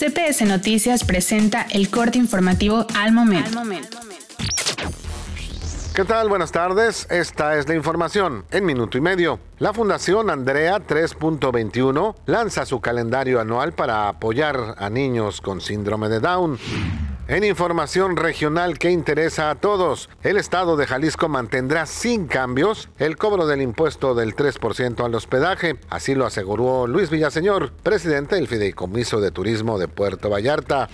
CPS Noticias presenta el corte informativo al momento. ¿Qué tal? Buenas tardes. Esta es la información en minuto y medio. La Fundación Andrea 3.21 lanza su calendario anual para apoyar a niños con síndrome de Down. En información regional que interesa a todos, el Estado de Jalisco mantendrá sin cambios el cobro del impuesto del 3% al hospedaje. Así lo aseguró Luis Villaseñor, presidente del Fideicomiso de Turismo de Puerto Vallarta.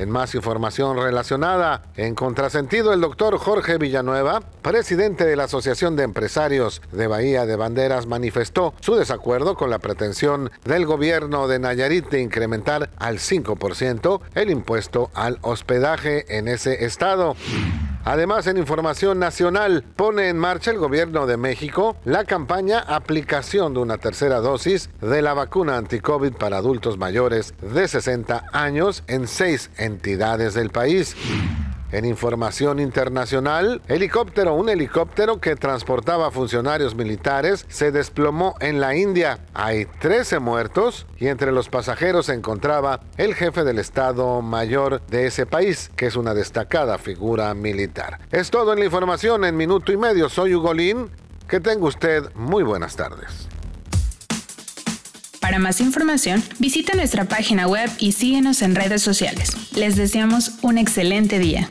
En más información relacionada, en contrasentido, el doctor Jorge Villanueva, presidente de la Asociación de Empresarios de Bahía de Banderas, manifestó su desacuerdo con la pretensión del gobierno de Nayarit de incrementar al 5% el impuesto al hospedaje en ese estado. Además, en información nacional, pone en marcha el gobierno de México la campaña aplicación de una tercera dosis de la vacuna anti-COVID para adultos mayores de 60 años en seis entidades del país. En información internacional, helicóptero, un helicóptero que transportaba funcionarios militares se desplomó en la India. Hay 13 muertos y entre los pasajeros se encontraba el jefe del Estado Mayor de ese país, que es una destacada figura militar. Es todo en la información en minuto y medio. Soy Ugolín. Que tenga usted muy buenas tardes. Para más información, visita nuestra página web y síguenos en redes sociales. Les deseamos un excelente día.